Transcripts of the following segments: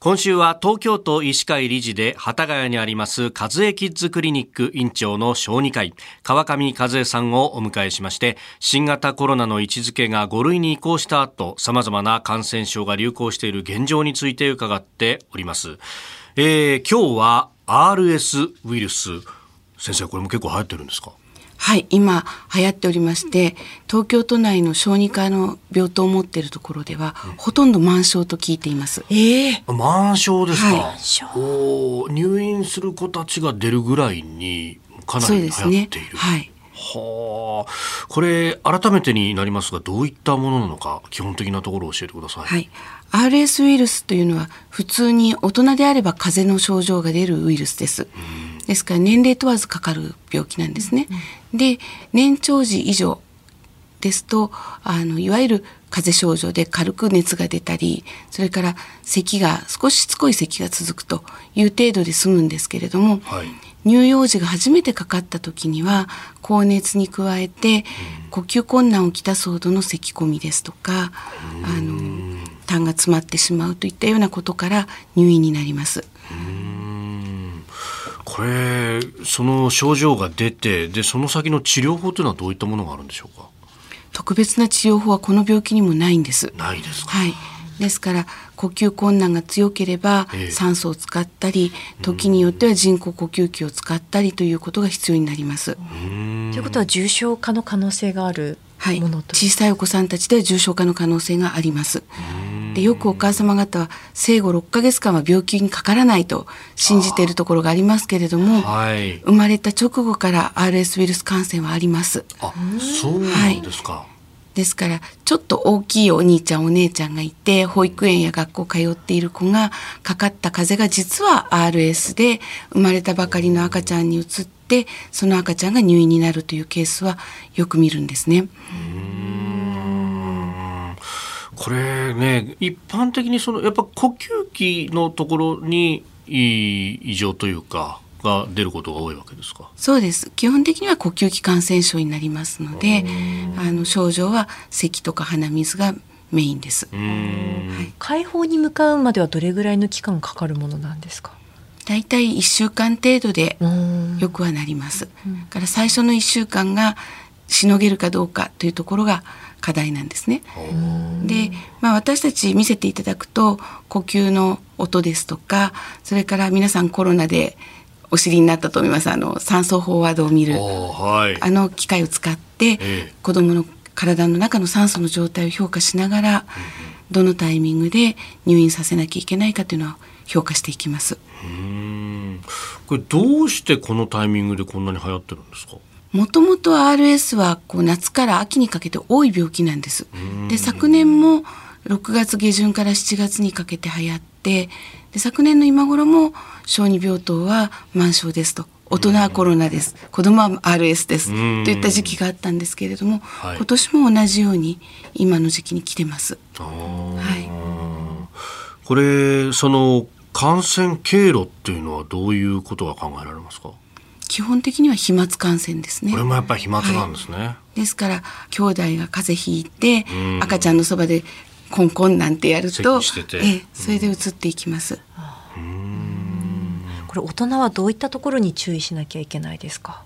今週は東京都医師会理事で幡ヶ谷にあります和江キッズクリニック院長の小児科医川上和江さんをお迎えしまして新型コロナの位置づけが5類に移行した後様々な感染症が流行している現状について伺っております、えー、今日は RS ウイルス。先生これも結構流行ってるんですか？はい、今流行っておりまして、東京都内の小児科の病棟を持っているところでは、うん、ほとんど満床と聞いています。ええー、満床ですか？はい、お入院する子たちが出るぐらいにかなり流行っている。ね、はい。はあ、これ改めてになりますがどういったものなのか基本的なところを教えてください。はい、RS ウイルスというのは普通に大人であれば風邪の症状が出るウイルスです。ですから年齢問わずかかる病気なんですね。で年長時以上ですとあのいわゆる風邪症状で軽く熱が出たりそれから咳が少ししつこい咳が続くという程度で済むんですけれども、はい、乳幼児が初めてかかった時には高熱に加えて呼吸困難をきたすほどの咳込みですとかあの痰が詰まってしまうといったようなことから入院になります。これその症状が出てでその先の治療法というのはどういったものがあるんでしょうか？特別な治療法はこの病気にもないんです。ないですはい。ですから呼吸困難が強ければ酸素を使ったり、え時によっては人工呼吸器を使ったりということが必要になります。ということは重症化の可能性があるはい、小さいお子さんたちでは重症化の可能性があります。でよくお母様方は生後6ヶ月間は病気にかからないと信じているところがありますけれども、はい、生まれた直後から RS ウイルス感染はあります。あそうなんですか、はいですからちょっと大きいお兄ちゃんお姉ちゃんがいて保育園や学校通っている子がかかった風邪が実は RS で生まれたばかりの赤ちゃんに移ってその赤ちゃんが入院になるというケースはよく見るんですね。これね一般的にそのやっぱ呼吸器のところに異常というかが出ることが多いわけですか？そうです。基本的には呼吸器感染症になりますのであの症状は咳とか鼻水がメインです、はい、解放に向かうまではどれぐらいの期間かかるものなんですか？だいたい1週間程度でよくはなります。から最初の1週間がしのげるかどうかというところが課題なんですね。で、まあ、私たち見せていただくと呼吸の音ですとかそれから皆さんコロナでお知りになったと思います。あの酸素飽和度を見る、はい、あの機械を使って、ええ、子どもの体の中の酸素の状態を評価しながら、うん、どのタイミングで入院させなきゃいけないかというのを評価していきます。これどうしてこのタイミングでこんなに流行ってるんですか？もともと RS はこう夏から秋にかけて多い病気なんです。で昨年も6月下旬から7月にかけて流行ってで昨年の今頃も小児病棟は満床ですと。大人はコロナです、子供は RS ですといった時期があったんですけれども、はい、今年も同じように今の時期に来てます。はい、これその感染経路っていうのはどういうことが考えられますか？基本的には飛沫感染ですね。これもやっぱり飛沫なんですね。はい、ですから兄弟が風邪ひいて赤ちゃんのそばでコンコンなんてやると、えそれで移っていきます。これ大人はどういったところに注意しなきゃいけないですか？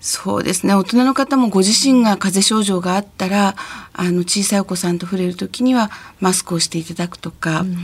そうですね大人の方もご自身が風邪症状があったらあの小さいお子さんと触れる時にはマスクをしていただくとか、うん、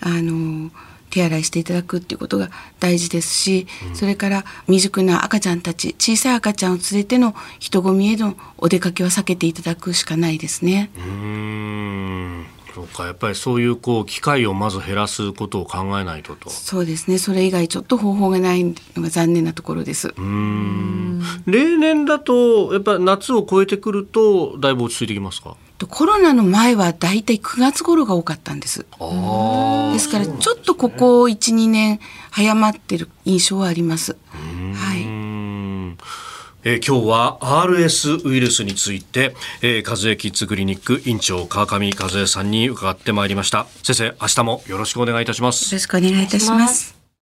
あの手洗いしていただくっていうことが大事ですし、うん、それから未熟な赤ちゃんたち小さい赤ちゃんを連れての人混みへのお出かけは避けていただくしかないですね。うん。そうか。やっぱりそういうこう機会をまず減らすことを考えないとと。そうですね。それ以外ちょっと方法がないのが残念なところです。うん。例年だとやっぱり夏を超えてくるとだいぶ落ち着いてきますか？コロナの前はだいたい9月頃が多かったんです。ですからちょっとここ12年早まってる印象はあります。はい。えー、今日は RS ウイルスについて、えー、和江キッズクリニック院長川上和江さんに伺ってまいりました。先生明日もよろしくお願いいたします。よろしくお願いいたします